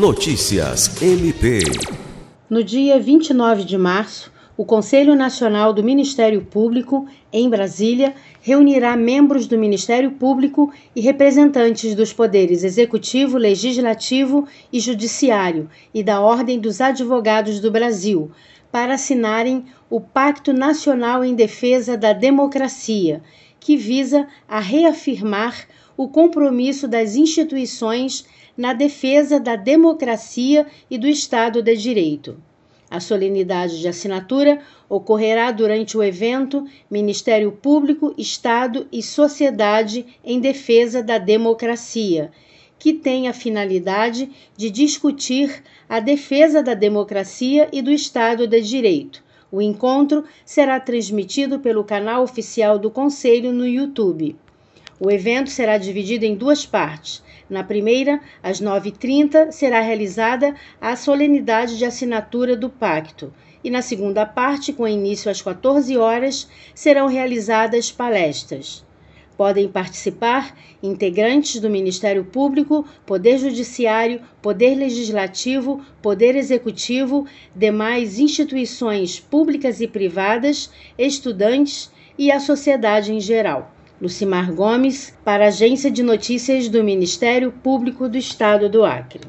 Notícias MP. No dia 29 de março, o Conselho Nacional do Ministério Público, em Brasília, reunirá membros do Ministério Público e representantes dos poderes executivo, legislativo e judiciário e da Ordem dos Advogados do Brasil para assinarem o Pacto Nacional em Defesa da Democracia, que visa a reafirmar o compromisso das instituições na defesa da democracia e do Estado de Direito. A solenidade de assinatura ocorrerá durante o evento Ministério Público, Estado e Sociedade em Defesa da Democracia, que tem a finalidade de discutir a defesa da democracia e do Estado de Direito. O encontro será transmitido pelo canal oficial do Conselho no YouTube. O evento será dividido em duas partes. Na primeira, às 9h30, será realizada a solenidade de assinatura do pacto. E na segunda parte, com início às 14 horas, serão realizadas palestras. Podem participar integrantes do Ministério Público, Poder Judiciário, Poder Legislativo, Poder Executivo, demais instituições públicas e privadas, estudantes e a sociedade em geral. Lucimar Gomes, para a Agência de Notícias do Ministério Público do Estado do Acre.